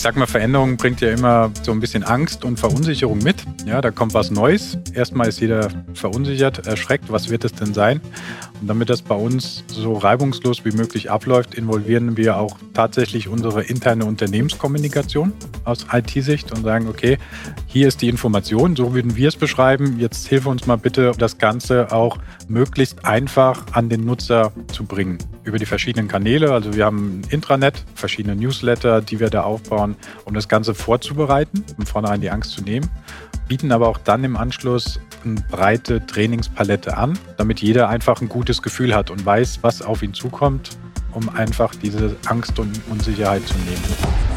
ich sag mal, Veränderung bringt ja immer so ein bisschen Angst und Verunsicherung mit. Ja, da kommt was Neues. Erstmal ist jeder verunsichert, erschreckt. Was wird es denn sein? Und damit das bei uns so reibungslos wie möglich abläuft, involvieren wir auch tatsächlich unsere interne Unternehmenskommunikation aus IT-Sicht und sagen, okay, hier ist die Information, so würden wir es beschreiben. Jetzt hilf uns mal bitte, das Ganze auch möglichst einfach an den Nutzer zu bringen. Über die verschiedenen Kanäle. Also wir haben ein Intranet, verschiedene Newsletter, die wir da aufbauen um das Ganze vorzubereiten, um vornherein die Angst zu nehmen, bieten aber auch dann im Anschluss eine breite Trainingspalette an, damit jeder einfach ein gutes Gefühl hat und weiß, was auf ihn zukommt, um einfach diese Angst und Unsicherheit zu nehmen.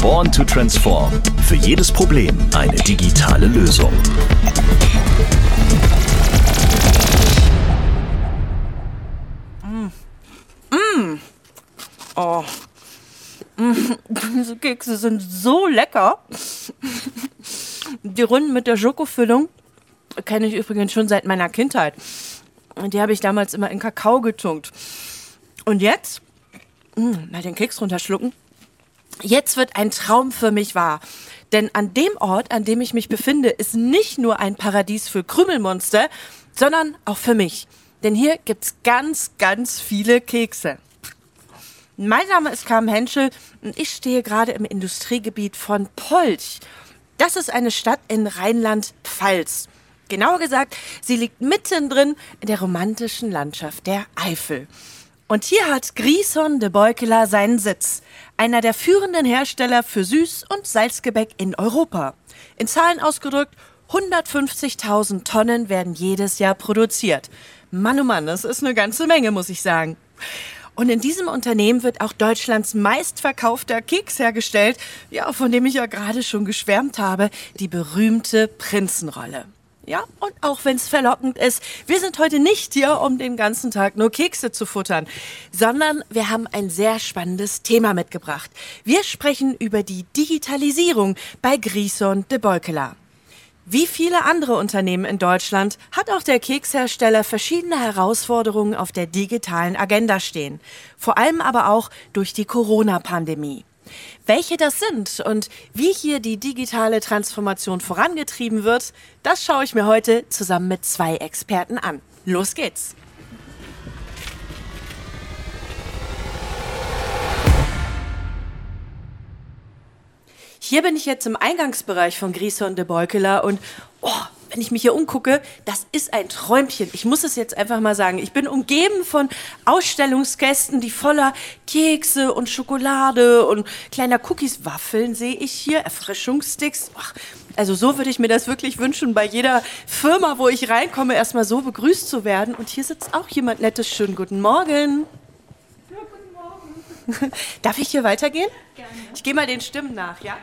Born to Transform. Für jedes Problem eine digitale Lösung. Mm. Oh, diese Kekse sind so lecker. Die Runden mit der Schokofüllung kenne ich übrigens schon seit meiner Kindheit. Die habe ich damals immer in Kakao getunkt. Und jetzt, hm, mal den Keks runterschlucken. Jetzt wird ein Traum für mich wahr. Denn an dem Ort, an dem ich mich befinde, ist nicht nur ein Paradies für Krümelmonster, sondern auch für mich. Denn hier gibt's ganz, ganz viele Kekse. Mein Name ist Carmen Henschel und ich stehe gerade im Industriegebiet von Polch. Das ist eine Stadt in Rheinland-Pfalz. Genauer gesagt, sie liegt mittendrin in der romantischen Landschaft der Eifel. Und hier hat Grison de Beukeler seinen Sitz. Einer der führenden Hersteller für Süß- und Salzgebäck in Europa. In Zahlen ausgedrückt, 150.000 Tonnen werden jedes Jahr produziert. Mann, oh Mann, das ist eine ganze Menge, muss ich sagen. Und in diesem Unternehmen wird auch Deutschlands meistverkaufter Keks hergestellt, ja, von dem ich ja gerade schon geschwärmt habe, die berühmte Prinzenrolle. Ja, und auch wenn es verlockend ist, wir sind heute nicht hier, um den ganzen Tag nur Kekse zu futtern, sondern wir haben ein sehr spannendes Thema mitgebracht. Wir sprechen über die Digitalisierung bei Grison de Beukeler. Wie viele andere Unternehmen in Deutschland hat auch der Kekshersteller verschiedene Herausforderungen auf der digitalen Agenda stehen. Vor allem aber auch durch die Corona-Pandemie. Welche das sind und wie hier die digitale Transformation vorangetrieben wird, das schaue ich mir heute zusammen mit zwei Experten an. Los geht's! Hier bin ich jetzt im Eingangsbereich von Grison de Beukeler und oh, wenn ich mich hier umgucke, das ist ein Träumchen. Ich muss es jetzt einfach mal sagen. Ich bin umgeben von Ausstellungsgästen, die voller Kekse und Schokolade und kleiner Cookies, Waffeln sehe ich hier, Erfrischungssticks. Ach, also so würde ich mir das wirklich wünschen, bei jeder Firma, wo ich reinkomme, erstmal so begrüßt zu werden. Und hier sitzt auch jemand Nettes. Schönen guten Morgen. Ja, guten Morgen. Darf ich hier weitergehen? Gerne. Ich gehe mal den Stimmen nach, ja?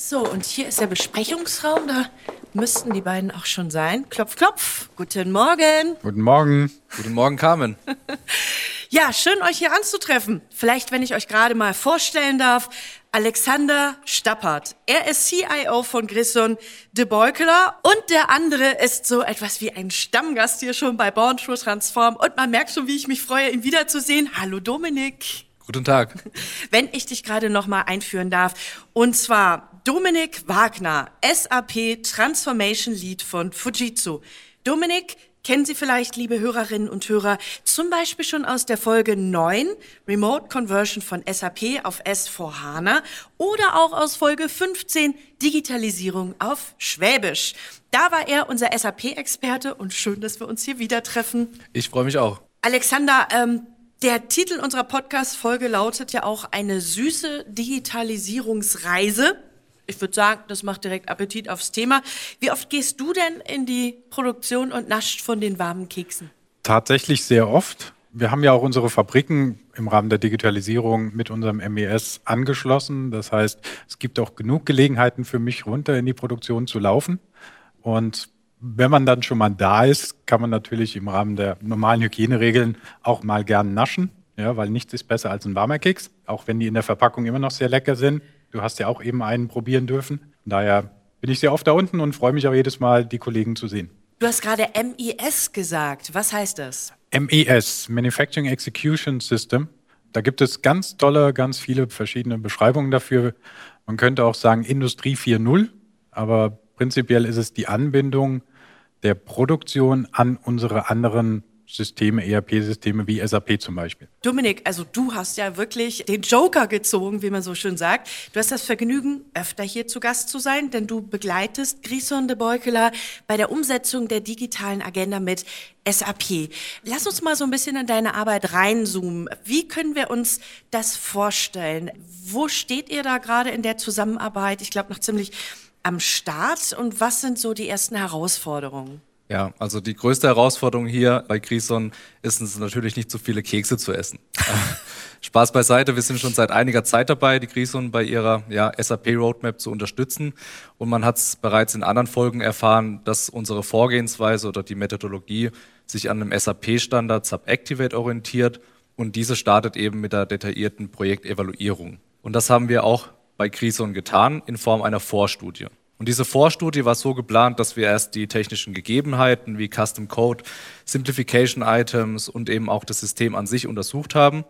So, und hier ist der Besprechungsraum. Da müssten die beiden auch schon sein. Klopf, klopf. Guten Morgen. Guten Morgen. Guten Morgen, Carmen. ja, schön, euch hier anzutreffen. Vielleicht, wenn ich euch gerade mal vorstellen darf. Alexander Stappert. Er ist CIO von Grisson de Beukeler und der andere ist so etwas wie ein Stammgast hier schon bei Born True Transform und man merkt schon, wie ich mich freue, ihn wiederzusehen. Hallo Dominik. Guten Tag. Wenn ich dich gerade noch mal einführen darf. Und zwar Dominik Wagner, SAP Transformation Lead von Fujitsu. Dominik, kennen Sie vielleicht, liebe Hörerinnen und Hörer, zum Beispiel schon aus der Folge 9, Remote Conversion von SAP auf S4HANA oder auch aus Folge 15, Digitalisierung auf Schwäbisch. Da war er unser SAP-Experte und schön, dass wir uns hier wieder treffen. Ich freue mich auch. Alexander, ähm, der Titel unserer Podcast-Folge lautet ja auch eine süße Digitalisierungsreise ich würde sagen, das macht direkt Appetit aufs Thema. Wie oft gehst du denn in die Produktion und nascht von den warmen Keksen? Tatsächlich sehr oft. Wir haben ja auch unsere Fabriken im Rahmen der Digitalisierung mit unserem MES angeschlossen. Das heißt, es gibt auch genug Gelegenheiten für mich, runter in die Produktion zu laufen. Und wenn man dann schon mal da ist, kann man natürlich im Rahmen der normalen Hygieneregeln auch mal gern naschen. Ja, weil nichts ist besser als ein warmer Keks, auch wenn die in der Verpackung immer noch sehr lecker sind. Du hast ja auch eben einen probieren dürfen. Von daher bin ich sehr oft da unten und freue mich auch jedes Mal, die Kollegen zu sehen. Du hast gerade MIS gesagt. Was heißt das? MES, Manufacturing Execution System. Da gibt es ganz tolle, ganz viele verschiedene Beschreibungen dafür. Man könnte auch sagen Industrie 4.0, aber prinzipiell ist es die Anbindung der Produktion an unsere anderen Systeme, ERP-Systeme wie SAP zum Beispiel. Dominik, also du hast ja wirklich den Joker gezogen, wie man so schön sagt. Du hast das Vergnügen, öfter hier zu Gast zu sein, denn du begleitest Grison de Beukeler bei der Umsetzung der digitalen Agenda mit SAP. Lass uns mal so ein bisschen in deine Arbeit reinzoomen. Wie können wir uns das vorstellen? Wo steht ihr da gerade in der Zusammenarbeit? Ich glaube, noch ziemlich am Start. Und was sind so die ersten Herausforderungen? Ja, also die größte Herausforderung hier bei Grison ist es natürlich nicht so viele Kekse zu essen. Spaß beiseite, wir sind schon seit einiger Zeit dabei, die Grison bei ihrer ja, SAP-Roadmap zu unterstützen. Und man hat es bereits in anderen Folgen erfahren, dass unsere Vorgehensweise oder die Methodologie sich an einem SAP-Standard Subactivate orientiert. Und diese startet eben mit der detaillierten Projektevaluierung. Und das haben wir auch bei Grison getan in Form einer Vorstudie. Und diese Vorstudie war so geplant, dass wir erst die technischen Gegebenheiten wie Custom Code, Simplification Items und eben auch das System an sich untersucht haben.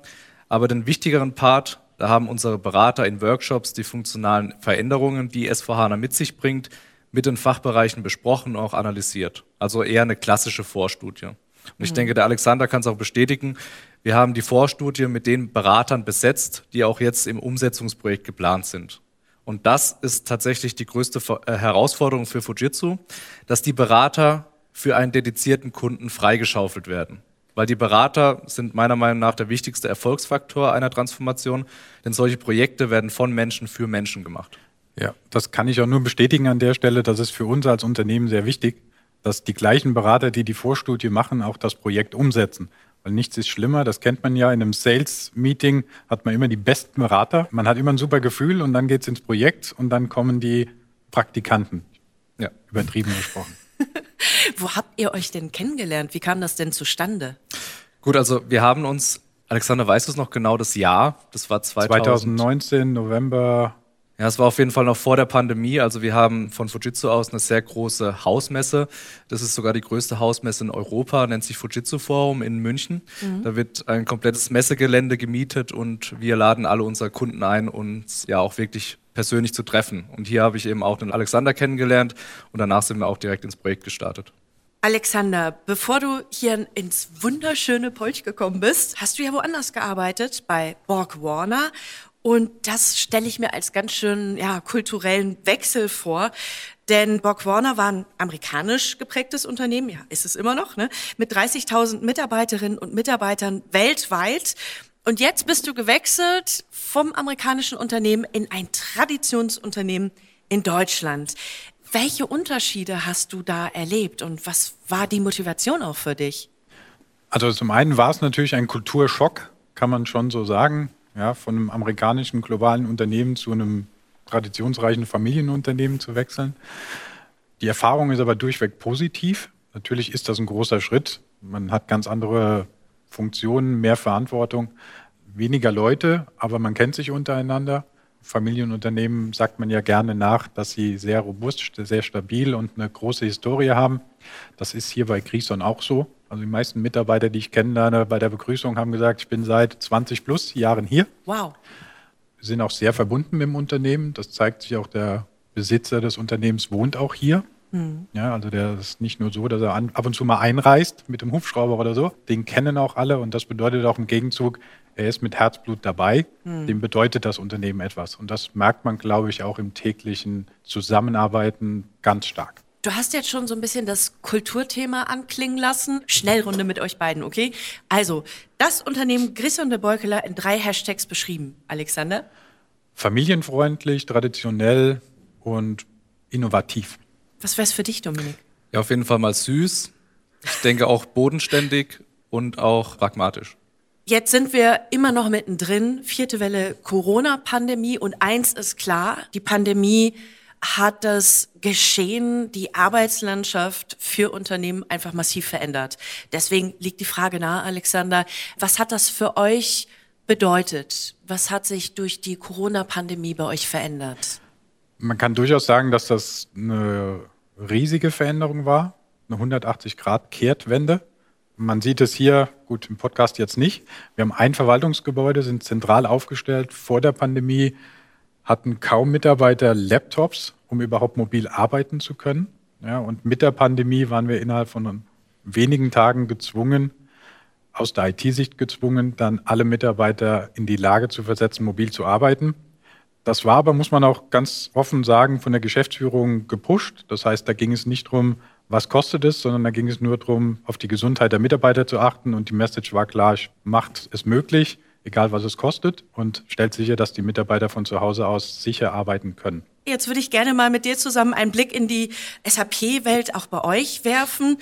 Aber den wichtigeren Part, da haben unsere Berater in Workshops die funktionalen Veränderungen, die S4HANA mit sich bringt, mit den Fachbereichen besprochen und auch analysiert. Also eher eine klassische Vorstudie. Und ich mhm. denke, der Alexander kann es auch bestätigen. Wir haben die Vorstudie mit den Beratern besetzt, die auch jetzt im Umsetzungsprojekt geplant sind. Und das ist tatsächlich die größte äh, Herausforderung für Fujitsu, dass die Berater für einen dedizierten Kunden freigeschaufelt werden. Weil die Berater sind meiner Meinung nach der wichtigste Erfolgsfaktor einer Transformation, denn solche Projekte werden von Menschen für Menschen gemacht. Ja, das kann ich auch nur bestätigen an der Stelle. Das ist für uns als Unternehmen sehr wichtig, dass die gleichen Berater, die die Vorstudie machen, auch das Projekt umsetzen. Weil nichts ist schlimmer, das kennt man ja in einem Sales-Meeting, hat man immer die besten Berater. Man hat immer ein super Gefühl und dann geht es ins Projekt und dann kommen die Praktikanten. Ja, übertrieben gesprochen. Wo habt ihr euch denn kennengelernt? Wie kam das denn zustande? Gut, also wir haben uns, Alexander, weißt du es noch genau das Jahr? Das war 2000. 2019, November ja, es war auf jeden Fall noch vor der Pandemie. Also wir haben von Fujitsu aus eine sehr große Hausmesse. Das ist sogar die größte Hausmesse in Europa, nennt sich Fujitsu Forum in München. Mhm. Da wird ein komplettes Messegelände gemietet und wir laden alle unsere Kunden ein, uns ja auch wirklich persönlich zu treffen. Und hier habe ich eben auch den Alexander kennengelernt und danach sind wir auch direkt ins Projekt gestartet. Alexander, bevor du hier ins wunderschöne Polch gekommen bist, hast du ja woanders gearbeitet, bei Borg Warner. Und das stelle ich mir als ganz schön ja, kulturellen Wechsel vor. Denn Borg Warner war ein amerikanisch geprägtes Unternehmen, ja, ist es immer noch, ne? mit 30.000 Mitarbeiterinnen und Mitarbeitern weltweit. Und jetzt bist du gewechselt vom amerikanischen Unternehmen in ein Traditionsunternehmen in Deutschland. Welche Unterschiede hast du da erlebt und was war die Motivation auch für dich? Also zum einen war es natürlich ein Kulturschock, kann man schon so sagen ja, von einem amerikanischen globalen Unternehmen zu einem traditionsreichen Familienunternehmen zu wechseln. Die Erfahrung ist aber durchweg positiv. Natürlich ist das ein großer Schritt. Man hat ganz andere Funktionen, mehr Verantwortung, weniger Leute, aber man kennt sich untereinander. Familienunternehmen sagt man ja gerne nach, dass sie sehr robust, sehr stabil und eine große Historie haben. Das ist hier bei Grison auch so. Also die meisten Mitarbeiter, die ich kennenlerne bei der Begrüßung, haben gesagt, ich bin seit 20 plus Jahren hier. Wow. Sind auch sehr verbunden mit dem Unternehmen. Das zeigt sich auch, der Besitzer des Unternehmens wohnt auch hier. Mhm. Ja, also der ist nicht nur so, dass er ab und zu mal einreist mit dem Hubschrauber oder so. Den kennen auch alle und das bedeutet auch im Gegenzug, er ist mit Herzblut dabei. Mhm. Dem bedeutet das Unternehmen etwas. Und das merkt man, glaube ich, auch im täglichen Zusammenarbeiten ganz stark. Du hast jetzt schon so ein bisschen das Kulturthema anklingen lassen. Schnellrunde mit euch beiden, okay? Also, das Unternehmen Grisson de Beukeler in drei Hashtags beschrieben. Alexander? Familienfreundlich, traditionell und innovativ. Was wäre es für dich, Dominik? Ja, auf jeden Fall mal süß. Ich denke auch bodenständig und auch pragmatisch. Jetzt sind wir immer noch mittendrin. Vierte Welle Corona-Pandemie. Und eins ist klar, die Pandemie hat das Geschehen, die Arbeitslandschaft für Unternehmen einfach massiv verändert. Deswegen liegt die Frage nahe, Alexander, was hat das für euch bedeutet? Was hat sich durch die Corona-Pandemie bei euch verändert? Man kann durchaus sagen, dass das eine riesige Veränderung war, eine 180-Grad-Kehrtwende. Man sieht es hier, gut, im Podcast jetzt nicht. Wir haben ein Verwaltungsgebäude, sind zentral aufgestellt. Vor der Pandemie hatten kaum Mitarbeiter Laptops, um überhaupt mobil arbeiten zu können. Ja, und mit der Pandemie waren wir innerhalb von wenigen Tagen gezwungen, aus der IT-Sicht gezwungen, dann alle Mitarbeiter in die Lage zu versetzen, mobil zu arbeiten. Das war aber, muss man auch ganz offen sagen, von der Geschäftsführung gepusht. Das heißt, da ging es nicht darum, was kostet es, sondern da ging es nur darum, auf die Gesundheit der Mitarbeiter zu achten. Und die Message war klar, macht es möglich, egal was es kostet, und stellt sicher, dass die Mitarbeiter von zu Hause aus sicher arbeiten können. Jetzt würde ich gerne mal mit dir zusammen einen Blick in die SAP-Welt auch bei euch werfen.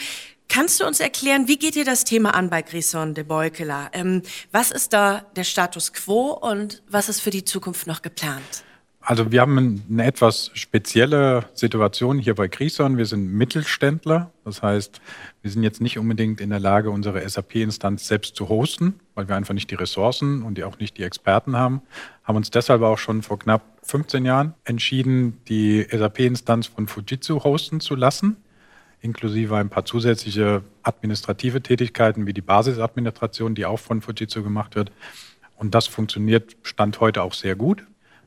Kannst du uns erklären, wie geht ihr das Thema an bei Grison de Beukeler? Ähm, was ist da der Status quo und was ist für die Zukunft noch geplant? Also wir haben eine etwas spezielle Situation hier bei Grison. Wir sind Mittelständler. Das heißt, wir sind jetzt nicht unbedingt in der Lage, unsere SAP-Instanz selbst zu hosten, weil wir einfach nicht die Ressourcen und auch nicht die Experten haben. Haben uns deshalb auch schon vor knapp 15 Jahren entschieden, die SAP-Instanz von Fujitsu hosten zu lassen, inklusive ein paar zusätzliche administrative Tätigkeiten wie die Basisadministration, die auch von Fujitsu gemacht wird. Und das funktioniert Stand heute auch sehr gut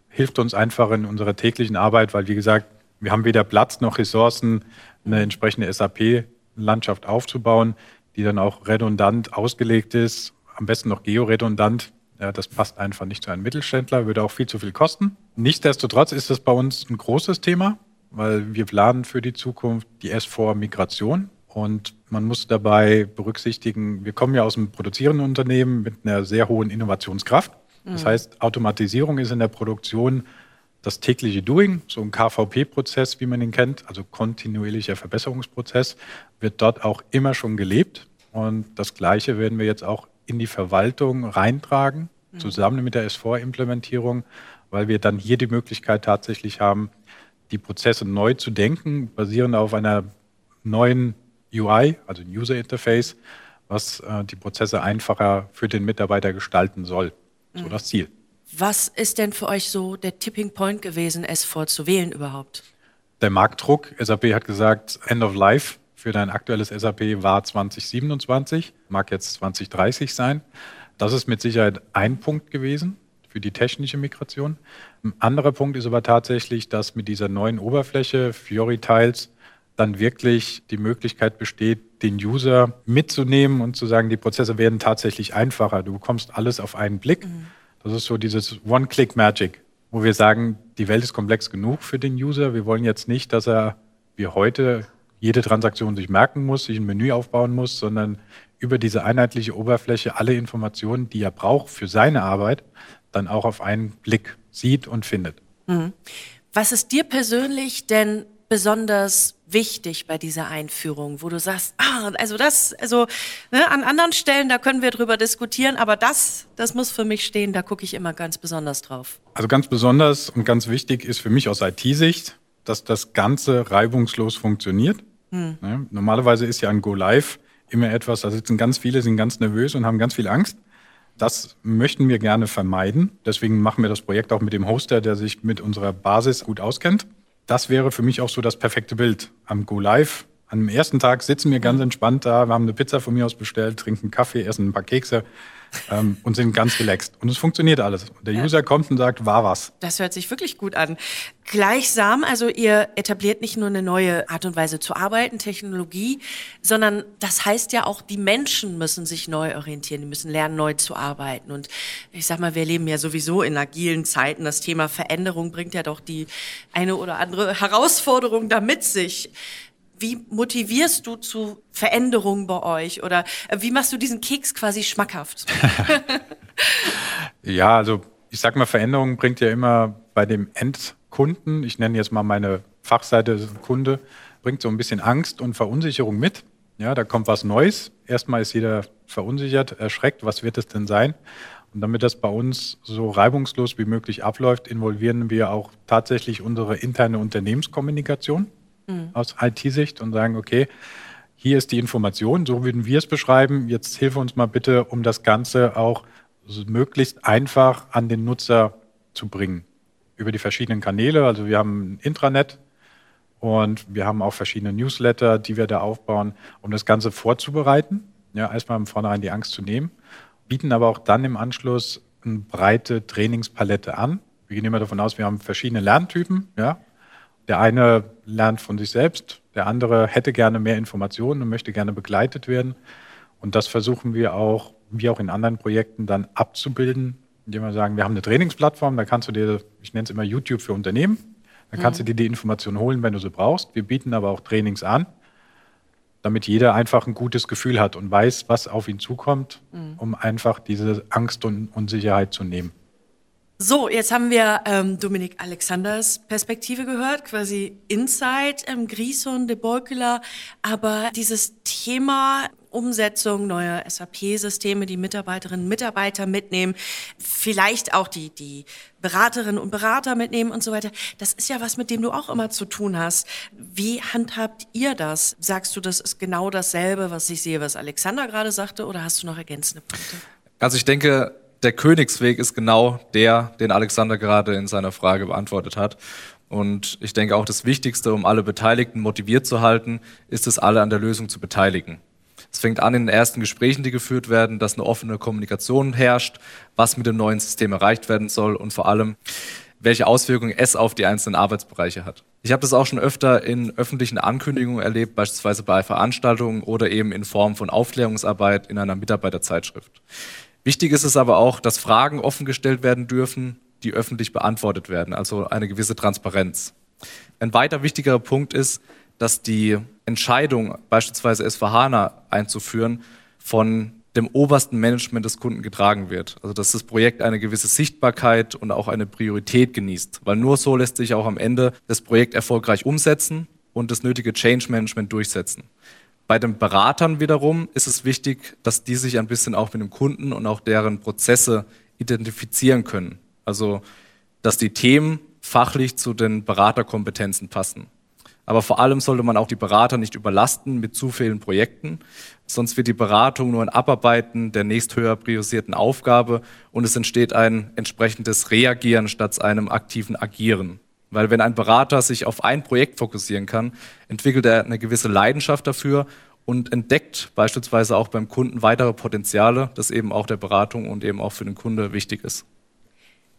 hilft uns einfach in unserer täglichen Arbeit, weil wie gesagt, wir haben weder Platz noch Ressourcen, eine entsprechende SAP-Landschaft aufzubauen, die dann auch redundant ausgelegt ist, am besten noch georedundant. Ja, das passt einfach nicht zu einem Mittelständler, würde auch viel zu viel kosten. Nichtsdestotrotz ist das bei uns ein großes Thema, weil wir planen für die Zukunft die S4-Migration. Und man muss dabei berücksichtigen, wir kommen ja aus einem produzierenden Unternehmen mit einer sehr hohen Innovationskraft. Das heißt, Automatisierung ist in der Produktion das tägliche Doing, so ein KVP-Prozess, wie man ihn kennt, also kontinuierlicher Verbesserungsprozess, wird dort auch immer schon gelebt. Und das Gleiche werden wir jetzt auch in die Verwaltung reintragen, mhm. zusammen mit der S4-Implementierung, weil wir dann hier die Möglichkeit tatsächlich haben, die Prozesse neu zu denken, basierend auf einer neuen UI, also User Interface, was äh, die Prozesse einfacher für den Mitarbeiter gestalten soll. So das Ziel. Was ist denn für euch so der Tipping Point gewesen, S4 zu wählen überhaupt? Der Marktdruck. SAP hat gesagt, End of Life für dein aktuelles SAP war 2027, mag jetzt 2030 sein. Das ist mit Sicherheit ein Punkt gewesen für die technische Migration. Ein anderer Punkt ist aber tatsächlich, dass mit dieser neuen Oberfläche Fiori Tiles dann wirklich die Möglichkeit besteht, den User mitzunehmen und zu sagen, die Prozesse werden tatsächlich einfacher. Du bekommst alles auf einen Blick. Mhm. Das ist so dieses One-Click-Magic, wo wir sagen, die Welt ist komplex genug für den User. Wir wollen jetzt nicht, dass er wie heute jede Transaktion sich merken muss, sich ein Menü aufbauen muss, sondern über diese einheitliche Oberfläche alle Informationen, die er braucht für seine Arbeit, dann auch auf einen Blick sieht und findet. Mhm. Was ist dir persönlich denn besonders wichtig bei dieser Einführung, wo du sagst, ah, also das, also ne, an anderen Stellen, da können wir drüber diskutieren, aber das, das muss für mich stehen, da gucke ich immer ganz besonders drauf. Also ganz besonders und ganz wichtig ist für mich aus IT-Sicht, dass das Ganze reibungslos funktioniert. Hm. Ne, normalerweise ist ja ein Go Live immer etwas, da sitzen ganz viele, sind ganz nervös und haben ganz viel Angst. Das möchten wir gerne vermeiden. Deswegen machen wir das Projekt auch mit dem Hoster, der sich mit unserer Basis gut auskennt das wäre für mich auch so das perfekte Bild. Am Go Live, am ersten Tag sitzen wir ganz entspannt da, wir haben eine Pizza von mir aus bestellt, trinken Kaffee, essen ein paar Kekse ähm, und sind ganz relaxed. Und es funktioniert alles. Der ja. User kommt und sagt, war was. Das hört sich wirklich gut an. Gleichsam, also ihr etabliert nicht nur eine neue Art und Weise zu arbeiten, Technologie, sondern das heißt ja auch, die Menschen müssen sich neu orientieren, die müssen lernen, neu zu arbeiten. Und ich sag mal, wir leben ja sowieso in agilen Zeiten. Das Thema Veränderung bringt ja doch die eine oder andere Herausforderung da mit sich. Wie motivierst du zu Veränderungen bei euch oder äh, wie machst du diesen Keks quasi schmackhaft? ja, also ich sag mal, Veränderung bringt ja immer bei dem Endkunden, ich nenne jetzt mal meine Fachseite Kunde, bringt so ein bisschen Angst und Verunsicherung mit. Ja, da kommt was Neues. Erstmal ist jeder verunsichert, erschreckt, was wird es denn sein? Und damit das bei uns so reibungslos wie möglich abläuft, involvieren wir auch tatsächlich unsere interne Unternehmenskommunikation mhm. aus IT-Sicht und sagen, okay, hier ist die Information, so würden wir es beschreiben. Jetzt hilf uns mal bitte, um das Ganze auch möglichst einfach an den Nutzer zu bringen. Über die verschiedenen Kanäle. Also wir haben ein Intranet und wir haben auch verschiedene Newsletter, die wir da aufbauen, um das Ganze vorzubereiten. ja, erstmal im Vornherein die Angst zu nehmen, bieten aber auch dann im Anschluss eine breite Trainingspalette an. Wir gehen immer davon aus, wir haben verschiedene Lerntypen. Ja. Der eine lernt von sich selbst, der andere hätte gerne mehr Informationen und möchte gerne begleitet werden. Und das versuchen wir auch, wie auch in anderen Projekten, dann abzubilden, indem wir sagen, wir haben eine Trainingsplattform, da kannst du dir, ich nenne es immer YouTube für Unternehmen, da kannst mhm. du dir die Informationen holen, wenn du sie brauchst. Wir bieten aber auch Trainings an, damit jeder einfach ein gutes Gefühl hat und weiß, was auf ihn zukommt, mhm. um einfach diese Angst und Unsicherheit zu nehmen. So, jetzt haben wir ähm, Dominik Alexanders Perspektive gehört, quasi Inside ähm, Grison, de Beukela, aber dieses Thema Umsetzung neuer SAP-Systeme, die Mitarbeiterinnen und Mitarbeiter mitnehmen, vielleicht auch die, die Beraterinnen und Berater mitnehmen und so weiter. Das ist ja was, mit dem du auch immer zu tun hast. Wie handhabt ihr das? Sagst du, das ist genau dasselbe, was ich sehe, was Alexander gerade sagte, oder hast du noch ergänzende Punkte? Also ich denke, der Königsweg ist genau der, den Alexander gerade in seiner Frage beantwortet hat. Und ich denke auch das Wichtigste, um alle Beteiligten motiviert zu halten, ist es, alle an der Lösung zu beteiligen. Es fängt an in den ersten Gesprächen, die geführt werden, dass eine offene Kommunikation herrscht, was mit dem neuen System erreicht werden soll und vor allem, welche Auswirkungen es auf die einzelnen Arbeitsbereiche hat. Ich habe das auch schon öfter in öffentlichen Ankündigungen erlebt, beispielsweise bei Veranstaltungen oder eben in Form von Aufklärungsarbeit in einer Mitarbeiterzeitschrift. Wichtig ist es aber auch, dass Fragen offen gestellt werden dürfen, die öffentlich beantwortet werden, also eine gewisse Transparenz. Ein weiter wichtiger Punkt ist, dass die Entscheidung, beispielsweise S4HANA einzuführen, von dem obersten Management des Kunden getragen wird. Also dass das Projekt eine gewisse Sichtbarkeit und auch eine Priorität genießt, weil nur so lässt sich auch am Ende das Projekt erfolgreich umsetzen und das nötige Change Management durchsetzen. Bei den Beratern wiederum ist es wichtig, dass die sich ein bisschen auch mit dem Kunden und auch deren Prozesse identifizieren können. Also dass die Themen fachlich zu den Beraterkompetenzen passen. Aber vor allem sollte man auch die Berater nicht überlasten mit zu vielen Projekten. Sonst wird die Beratung nur ein Abarbeiten der nächsthöher priorisierten Aufgabe und es entsteht ein entsprechendes Reagieren statt einem aktiven Agieren. Weil wenn ein Berater sich auf ein Projekt fokussieren kann, entwickelt er eine gewisse Leidenschaft dafür und entdeckt beispielsweise auch beim Kunden weitere Potenziale, das eben auch der Beratung und eben auch für den Kunde wichtig ist.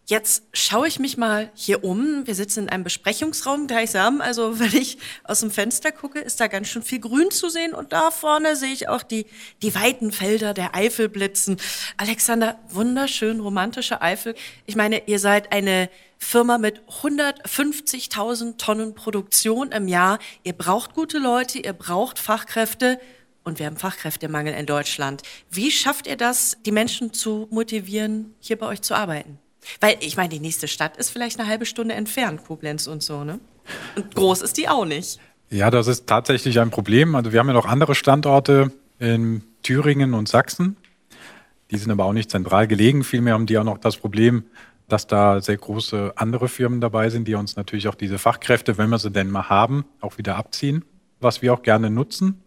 Jetzt schaue ich mich mal hier um. Wir sitzen in einem Besprechungsraum gleichsam. Also wenn ich aus dem Fenster gucke, ist da ganz schön viel Grün zu sehen. Und da vorne sehe ich auch die, die weiten Felder der Eifel blitzen. Alexander, wunderschön romantische Eifel. Ich meine, ihr seid eine Firma mit 150.000 Tonnen Produktion im Jahr. Ihr braucht gute Leute, ihr braucht Fachkräfte. Und wir haben Fachkräftemangel in Deutschland. Wie schafft ihr das, die Menschen zu motivieren, hier bei euch zu arbeiten? Weil ich meine, die nächste Stadt ist vielleicht eine halbe Stunde entfernt, Koblenz und so, ne? Und groß ist die auch nicht. Ja, das ist tatsächlich ein Problem. Also wir haben ja noch andere Standorte in Thüringen und Sachsen. Die sind aber auch nicht zentral gelegen. Vielmehr haben die auch noch das Problem, dass da sehr große andere Firmen dabei sind, die uns natürlich auch diese Fachkräfte, wenn wir sie denn mal haben, auch wieder abziehen. Was wir auch gerne nutzen,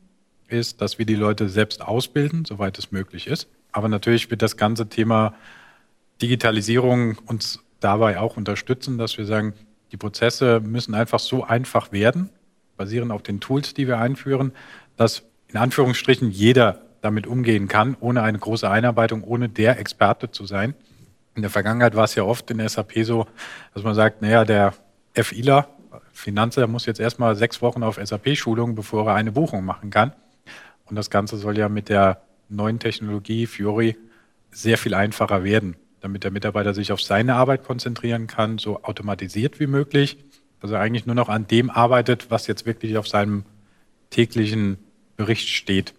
ist, dass wir die Leute selbst ausbilden, soweit es möglich ist. Aber natürlich wird das ganze Thema Digitalisierung uns dabei auch unterstützen, dass wir sagen, die Prozesse müssen einfach so einfach werden, basierend auf den Tools, die wir einführen, dass in Anführungsstrichen jeder damit umgehen kann, ohne eine große Einarbeitung, ohne der Experte zu sein. In der Vergangenheit war es ja oft in SAP so, dass man sagt, naja, der FIler, Finanzer, muss jetzt erstmal sechs Wochen auf SAP-Schulung, bevor er eine Buchung machen kann. Und das Ganze soll ja mit der neuen Technologie Fiori sehr viel einfacher werden damit der Mitarbeiter sich auf seine Arbeit konzentrieren kann, so automatisiert wie möglich, dass er eigentlich nur noch an dem arbeitet, was jetzt wirklich auf seinem täglichen Bericht steht.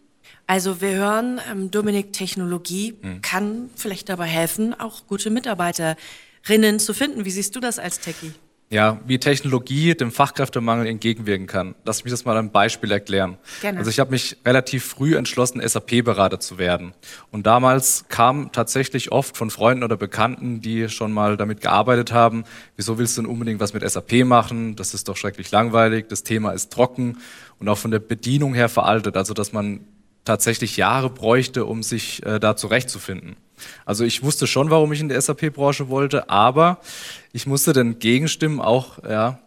Also wir hören, ähm, Dominik, Technologie mhm. kann vielleicht dabei helfen, auch gute Mitarbeiterinnen zu finden. Wie siehst du das als Techie? ja, wie Technologie dem Fachkräftemangel entgegenwirken kann. Lass mich das mal ein Beispiel erklären. Gerne. Also ich habe mich relativ früh entschlossen, SAP-Berater zu werden. Und damals kam tatsächlich oft von Freunden oder Bekannten, die schon mal damit gearbeitet haben, wieso willst du denn unbedingt was mit SAP machen? Das ist doch schrecklich langweilig, das Thema ist trocken und auch von der Bedienung her veraltet, also dass man tatsächlich Jahre bräuchte, um sich äh, da zurechtzufinden. Also ich wusste schon, warum ich in die SAP-Branche wollte, aber ich musste den Gegenstimmen auch ja,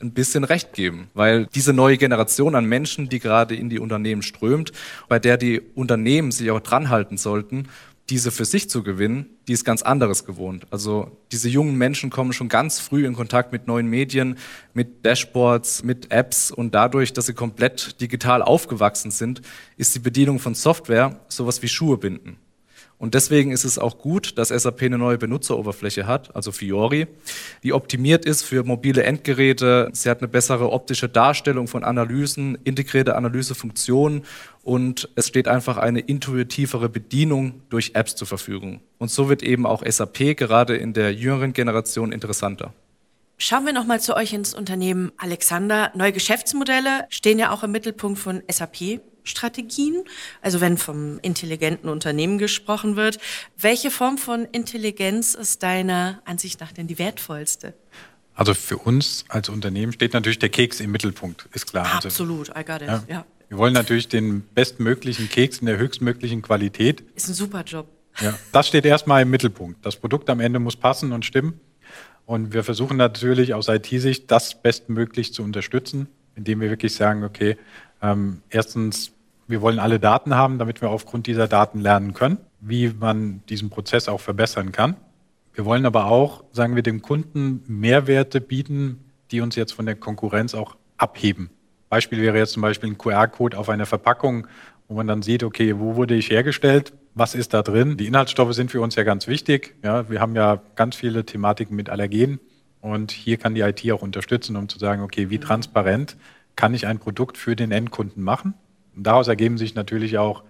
ein bisschen recht geben, weil diese neue Generation an Menschen, die gerade in die Unternehmen strömt, bei der die Unternehmen sich auch dran halten sollten, diese für sich zu gewinnen, die ist ganz anderes gewohnt. Also diese jungen Menschen kommen schon ganz früh in Kontakt mit neuen Medien, mit Dashboards, mit Apps und dadurch, dass sie komplett digital aufgewachsen sind, ist die Bedienung von Software sowas wie Schuhe binden. Und deswegen ist es auch gut, dass SAP eine neue Benutzeroberfläche hat, also Fiori, die optimiert ist für mobile Endgeräte. Sie hat eine bessere optische Darstellung von Analysen, integrierte Analysefunktionen und es steht einfach eine intuitivere Bedienung durch Apps zur Verfügung. Und so wird eben auch SAP gerade in der jüngeren Generation interessanter. Schauen wir nochmal zu euch ins Unternehmen Alexander. Neue Geschäftsmodelle stehen ja auch im Mittelpunkt von SAP. Strategien, also wenn vom intelligenten Unternehmen gesprochen wird. Welche Form von Intelligenz ist deiner Ansicht nach denn die wertvollste? Also für uns als Unternehmen steht natürlich der Keks im Mittelpunkt, ist klar. Also Absolut, I got it. Ja. ja. Wir wollen natürlich den bestmöglichen Keks in der höchstmöglichen Qualität. Ist ein super Job. Ja, das steht erstmal im Mittelpunkt. Das Produkt am Ende muss passen und stimmen. Und wir versuchen natürlich aus IT-Sicht das bestmöglich zu unterstützen, indem wir wirklich sagen, okay, ähm, erstens wir wollen alle Daten haben, damit wir aufgrund dieser Daten lernen können, wie man diesen Prozess auch verbessern kann. Wir wollen aber auch, sagen wir, dem Kunden Mehrwerte bieten, die uns jetzt von der Konkurrenz auch abheben. Beispiel wäre jetzt zum Beispiel ein QR-Code auf einer Verpackung, wo man dann sieht, okay, wo wurde ich hergestellt? Was ist da drin? Die Inhaltsstoffe sind für uns ja ganz wichtig. Ja, wir haben ja ganz viele Thematiken mit Allergenen und hier kann die IT auch unterstützen, um zu sagen, okay, wie transparent kann ich ein Produkt für den Endkunden machen? Und daraus ergeben sich natürlich auch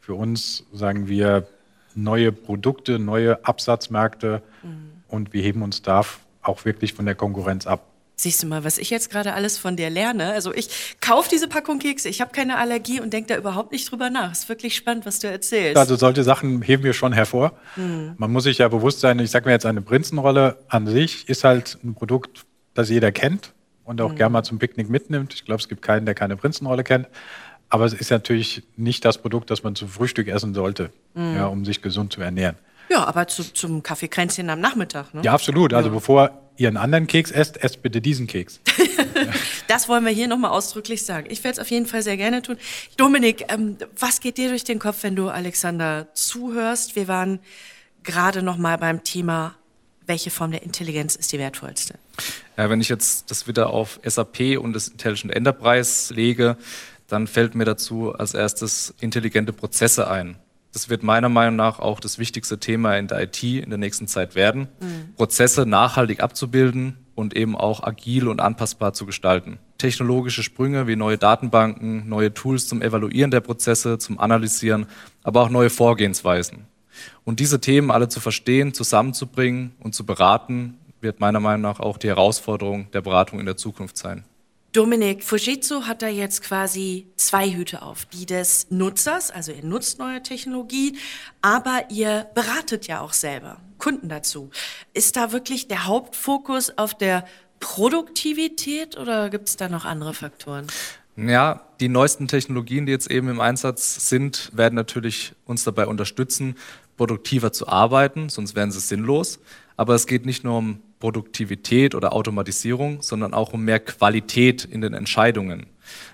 für uns, sagen wir, neue Produkte, neue Absatzmärkte mhm. und wir heben uns da auch wirklich von der Konkurrenz ab. Siehst du mal, was ich jetzt gerade alles von dir lerne. Also ich kaufe diese Packung Kekse, ich habe keine Allergie und denke da überhaupt nicht drüber nach. Es ist wirklich spannend, was du erzählst. Also solche Sachen heben wir schon hervor. Mhm. Man muss sich ja bewusst sein, ich sage mir jetzt eine Prinzenrolle an sich ist halt ein Produkt, das jeder kennt und auch mhm. gerne mal zum Picknick mitnimmt. Ich glaube, es gibt keinen, der keine Prinzenrolle kennt. Aber es ist natürlich nicht das Produkt, das man zum Frühstück essen sollte, mhm. ja, um sich gesund zu ernähren. Ja, aber zu, zum Kaffeekränzchen am Nachmittag. Ne? Ja, absolut. Also ja. bevor ihr einen anderen Keks esst, esst bitte diesen Keks. das wollen wir hier nochmal ausdrücklich sagen. Ich werde es auf jeden Fall sehr gerne tun. Dominik, ähm, was geht dir durch den Kopf, wenn du Alexander zuhörst? Wir waren gerade nochmal beim Thema, welche Form der Intelligenz ist die wertvollste? Ja, wenn ich jetzt das wieder auf SAP und das Intelligent Enterprise lege, dann fällt mir dazu als erstes intelligente Prozesse ein. Das wird meiner Meinung nach auch das wichtigste Thema in der IT in der nächsten Zeit werden. Mhm. Prozesse nachhaltig abzubilden und eben auch agil und anpassbar zu gestalten. Technologische Sprünge wie neue Datenbanken, neue Tools zum Evaluieren der Prozesse, zum Analysieren, aber auch neue Vorgehensweisen. Und diese Themen alle zu verstehen, zusammenzubringen und zu beraten, wird meiner Meinung nach auch die Herausforderung der Beratung in der Zukunft sein. Dominik Fujitsu hat da jetzt quasi zwei Hüte auf. Die des Nutzers, also ihr nutzt neue Technologie, aber ihr beratet ja auch selber Kunden dazu. Ist da wirklich der Hauptfokus auf der Produktivität oder gibt es da noch andere Faktoren? Ja, die neuesten Technologien, die jetzt eben im Einsatz sind, werden natürlich uns dabei unterstützen, produktiver zu arbeiten, sonst wären sie sinnlos. Aber es geht nicht nur um Produktivität oder Automatisierung, sondern auch um mehr Qualität in den Entscheidungen.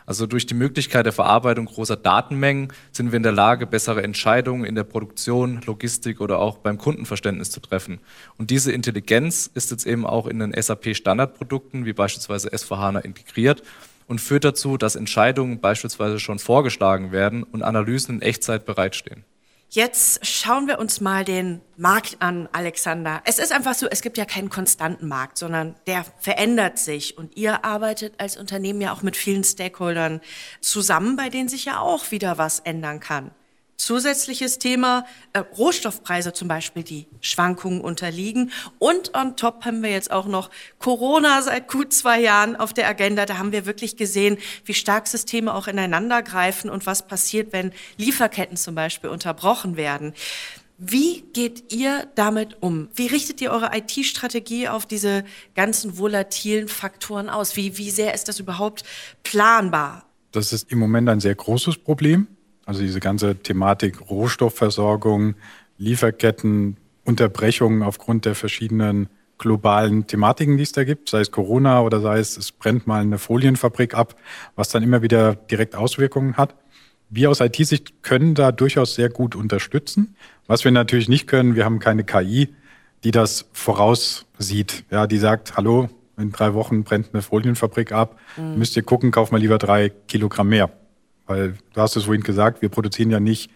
Also durch die Möglichkeit der Verarbeitung großer Datenmengen sind wir in der Lage, bessere Entscheidungen in der Produktion, Logistik oder auch beim Kundenverständnis zu treffen. Und diese Intelligenz ist jetzt eben auch in den SAP-Standardprodukten wie beispielsweise S4HANA integriert und führt dazu, dass Entscheidungen beispielsweise schon vorgeschlagen werden und Analysen in Echtzeit bereitstehen. Jetzt schauen wir uns mal den Markt an, Alexander. Es ist einfach so, es gibt ja keinen konstanten Markt, sondern der verändert sich. Und ihr arbeitet als Unternehmen ja auch mit vielen Stakeholdern zusammen, bei denen sich ja auch wieder was ändern kann. Zusätzliches Thema, äh, Rohstoffpreise zum Beispiel, die Schwankungen unterliegen. Und on top haben wir jetzt auch noch Corona seit gut zwei Jahren auf der Agenda. Da haben wir wirklich gesehen, wie stark Systeme auch ineinander greifen und was passiert, wenn Lieferketten zum Beispiel unterbrochen werden. Wie geht ihr damit um? Wie richtet ihr eure IT-Strategie auf diese ganzen volatilen Faktoren aus? Wie, wie sehr ist das überhaupt planbar? Das ist im Moment ein sehr großes Problem. Also diese ganze Thematik Rohstoffversorgung, Lieferketten, Unterbrechungen aufgrund der verschiedenen globalen Thematiken, die es da gibt, sei es Corona oder sei es, es brennt mal eine Folienfabrik ab, was dann immer wieder direkt Auswirkungen hat. Wir aus IT-Sicht können da durchaus sehr gut unterstützen. Was wir natürlich nicht können, wir haben keine KI, die das voraussieht. Ja, die sagt, hallo, in drei Wochen brennt eine Folienfabrik ab, mhm. müsst ihr gucken, kauf mal lieber drei Kilogramm mehr. Weil du hast es vorhin gesagt, wir produzieren ja nicht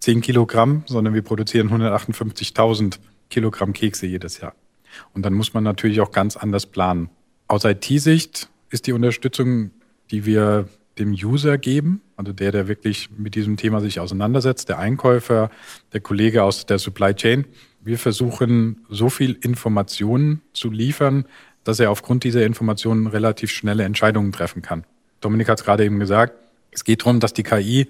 zehn Kilogramm, sondern wir produzieren 158.000 Kilogramm Kekse jedes Jahr. Und dann muss man natürlich auch ganz anders planen. Aus IT-Sicht ist die Unterstützung, die wir dem User geben, also der, der wirklich mit diesem Thema sich auseinandersetzt, der Einkäufer, der Kollege aus der Supply Chain. Wir versuchen, so viel Informationen zu liefern, dass er aufgrund dieser Informationen relativ schnelle Entscheidungen treffen kann. Dominik hat es gerade eben gesagt, es geht darum, dass die KI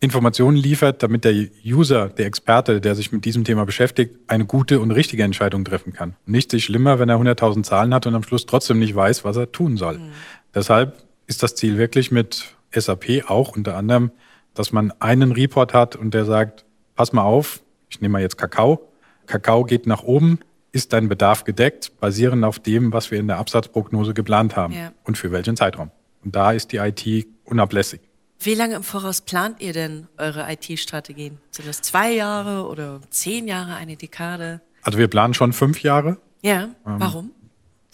Informationen liefert, damit der User, der Experte, der sich mit diesem Thema beschäftigt, eine gute und richtige Entscheidung treffen kann. Nichts ist schlimmer, wenn er 100.000 Zahlen hat und am Schluss trotzdem nicht weiß, was er tun soll. Mhm. Deshalb ist das Ziel wirklich mit SAP auch unter anderem, dass man einen Report hat und der sagt, pass mal auf, ich nehme mal jetzt Kakao. Kakao geht nach oben, ist dein Bedarf gedeckt, basierend auf dem, was wir in der Absatzprognose geplant haben ja. und für welchen Zeitraum. Und da ist die IT unablässig. Wie lange im Voraus plant ihr denn eure IT-Strategien? Sind das zwei Jahre oder zehn Jahre, eine Dekade? Also wir planen schon fünf Jahre. Ja, ähm, warum?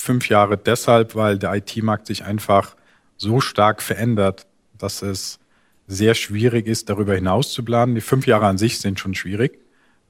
fünf Jahre deshalb, weil der IT-Markt sich einfach so stark verändert, dass es sehr schwierig ist, darüber hinaus zu planen. Die fünf Jahre an sich sind schon schwierig.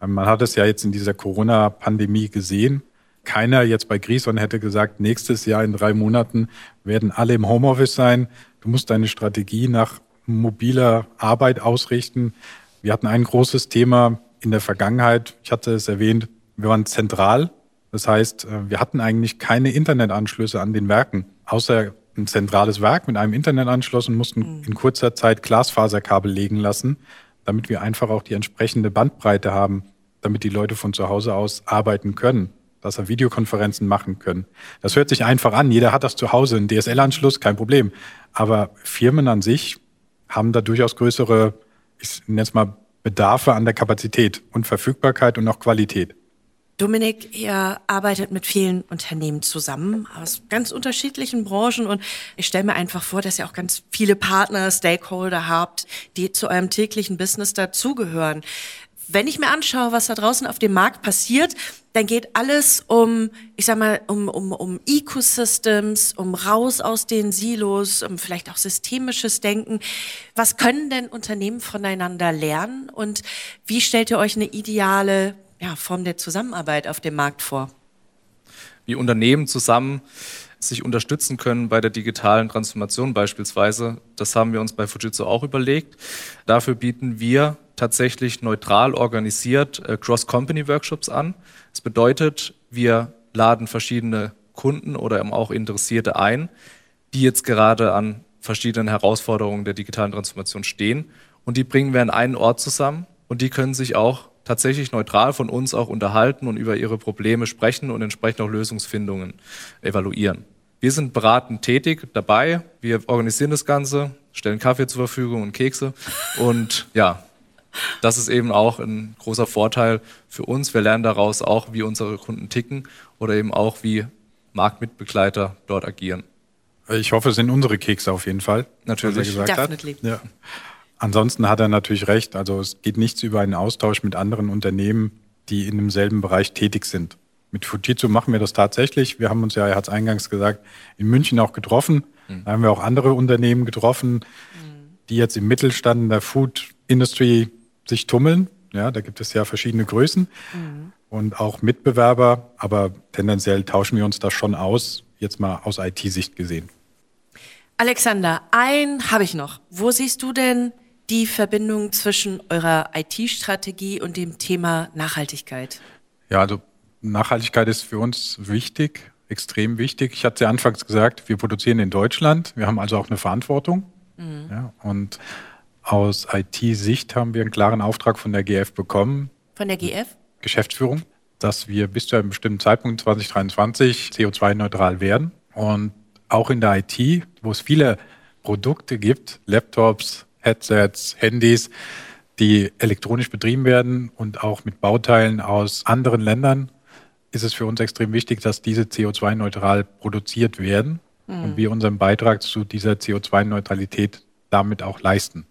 Ähm, man hat es ja jetzt in dieser Corona-Pandemie gesehen. Keiner jetzt bei Grison hätte gesagt, nächstes Jahr in drei Monaten werden alle im Homeoffice sein. Du musst deine Strategie nach mobiler Arbeit ausrichten. Wir hatten ein großes Thema in der Vergangenheit. Ich hatte es erwähnt. Wir waren zentral. Das heißt, äh, wir hatten eigentlich keine Internetanschlüsse an den Werken, außer ein zentrales Werk mit einem Internetanschluss und mussten mhm. in kurzer Zeit Glasfaserkabel legen lassen, damit wir einfach auch die entsprechende Bandbreite haben, damit die Leute von zu Hause aus arbeiten können, dass sie Videokonferenzen machen können. Das hört sich einfach an. Jeder hat das zu Hause, einen DSL-Anschluss, kein Problem. Aber Firmen an sich haben da durchaus größere, ich nenne es mal, Bedarfe an der Kapazität und Verfügbarkeit und auch Qualität. Dominik, ihr arbeitet mit vielen Unternehmen zusammen aus ganz unterschiedlichen Branchen und ich stelle mir einfach vor, dass ihr auch ganz viele Partner, Stakeholder habt, die zu eurem täglichen Business dazugehören. Wenn ich mir anschaue, was da draußen auf dem Markt passiert, dann geht alles um, ich sag mal, um, um, um Ecosystems, um raus aus den Silos, um vielleicht auch systemisches Denken. Was können denn Unternehmen voneinander lernen und wie stellt ihr euch eine ideale ja, Form der Zusammenarbeit auf dem Markt vor? Wie Unternehmen zusammen sich unterstützen können bei der digitalen Transformation beispielsweise. Das haben wir uns bei Fujitsu auch überlegt. Dafür bieten wir tatsächlich neutral organisiert äh, Cross-Company-Workshops an. Das bedeutet, wir laden verschiedene Kunden oder eben auch Interessierte ein, die jetzt gerade an verschiedenen Herausforderungen der digitalen Transformation stehen. Und die bringen wir an einen Ort zusammen und die können sich auch tatsächlich neutral von uns auch unterhalten und über ihre Probleme sprechen und entsprechend auch Lösungsfindungen evaluieren. Wir sind beratend tätig dabei. Wir organisieren das Ganze, stellen Kaffee zur Verfügung und Kekse. Und ja, das ist eben auch ein großer Vorteil für uns. Wir lernen daraus auch, wie unsere Kunden ticken oder eben auch, wie Marktmitbegleiter dort agieren. Ich hoffe, es sind unsere Kekse auf jeden Fall. Natürlich. Was er gesagt Definitely. hat. Ja. Ansonsten hat er natürlich recht. Also es geht nichts über einen Austausch mit anderen Unternehmen, die in demselben Bereich tätig sind. Mit Fujitsu machen wir das tatsächlich. Wir haben uns ja, er hat es eingangs gesagt, in München auch getroffen. Mhm. Da haben wir auch andere Unternehmen getroffen, mhm. die jetzt im Mittelstand in der Food Industry sich tummeln. Ja, da gibt es ja verschiedene Größen mhm. und auch Mitbewerber, aber tendenziell tauschen wir uns da schon aus, jetzt mal aus IT-Sicht gesehen. Alexander, ein habe ich noch. Wo siehst du denn die Verbindung zwischen eurer IT-Strategie und dem Thema Nachhaltigkeit? Ja, also Nachhaltigkeit ist für uns wichtig, extrem wichtig. Ich hatte ja anfangs gesagt, wir produzieren in Deutschland, wir haben also auch eine Verantwortung. Mhm. Ja, und aus IT-Sicht haben wir einen klaren Auftrag von der GF bekommen. Von der GF? Geschäftsführung, dass wir bis zu einem bestimmten Zeitpunkt 2023 CO2-neutral werden. Und auch in der IT, wo es viele Produkte gibt, Laptops, Headsets, Handys, die elektronisch betrieben werden und auch mit Bauteilen aus anderen Ländern, ist es für uns extrem wichtig, dass diese CO2-neutral produziert werden mhm. und wir unseren Beitrag zu dieser CO2-Neutralität damit auch leisten.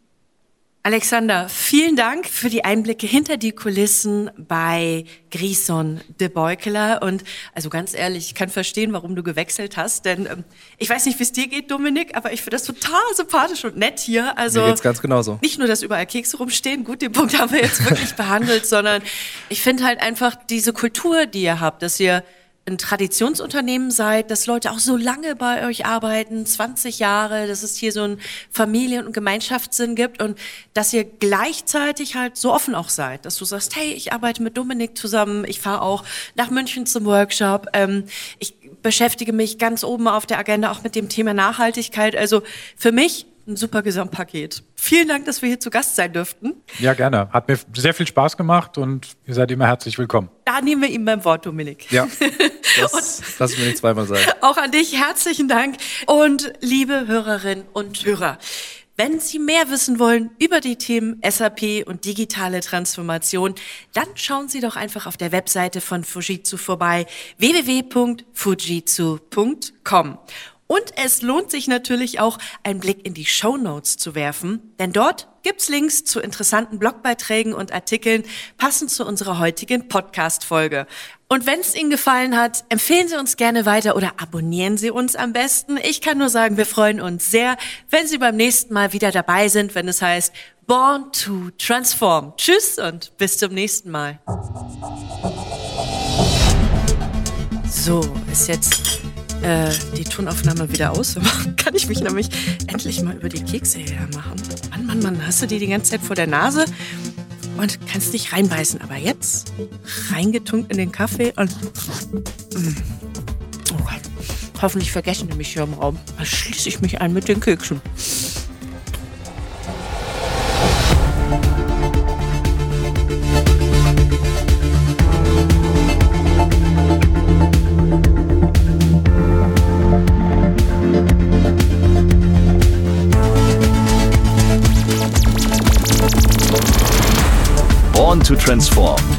Alexander, vielen Dank für die Einblicke hinter die Kulissen bei Grison de Beukeler. Und also ganz ehrlich, ich kann verstehen, warum du gewechselt hast. Denn ähm, ich weiß nicht, wie es dir geht, Dominik, aber ich finde das total sympathisch und nett hier. Also Mir geht's ganz genauso. Nicht nur, dass überall Kekse rumstehen, gut, den Punkt haben wir jetzt wirklich behandelt, sondern ich finde halt einfach diese Kultur, die ihr habt, dass ihr ein Traditionsunternehmen seid, dass Leute auch so lange bei euch arbeiten, 20 Jahre, dass es hier so einen Familien- und Gemeinschaftssinn gibt und dass ihr gleichzeitig halt so offen auch seid, dass du sagst, hey, ich arbeite mit Dominik zusammen, ich fahre auch nach München zum Workshop, ähm, ich beschäftige mich ganz oben auf der Agenda auch mit dem Thema Nachhaltigkeit. Also für mich ein super Gesamtpaket. Vielen Dank, dass wir hier zu Gast sein dürften. Ja, gerne. Hat mir sehr viel Spaß gemacht und ihr seid immer herzlich willkommen. Da nehmen wir ihn beim Wort, Dominik. Ja, das lassen wir nicht zweimal sagen. Auch an dich herzlichen Dank und liebe Hörerinnen und Hörer. Wenn Sie mehr wissen wollen über die Themen SAP und digitale Transformation, dann schauen Sie doch einfach auf der Webseite von Fujitsu vorbei, www.fujitsu.com. Und es lohnt sich natürlich auch, einen Blick in die Show Notes zu werfen, denn dort gibt's Links zu interessanten Blogbeiträgen und Artikeln passend zu unserer heutigen Podcast-Folge. Und wenn es Ihnen gefallen hat, empfehlen Sie uns gerne weiter oder abonnieren Sie uns am besten. Ich kann nur sagen, wir freuen uns sehr, wenn Sie beim nächsten Mal wieder dabei sind, wenn es heißt Born to Transform. Tschüss und bis zum nächsten Mal. So, ist jetzt äh, die Tonaufnahme wieder aus. Kann ich mich nämlich endlich mal über die Kekse hermachen. Mann, Mann, Mann, hast du die die ganze Zeit vor der Nase und kannst nicht reinbeißen. Aber jetzt reingetunkt in den Kaffee und... Mm. Oh Gott. Hoffentlich vergessen die mich hier im Raum. Da schließe ich mich ein mit den Keksen. Transform.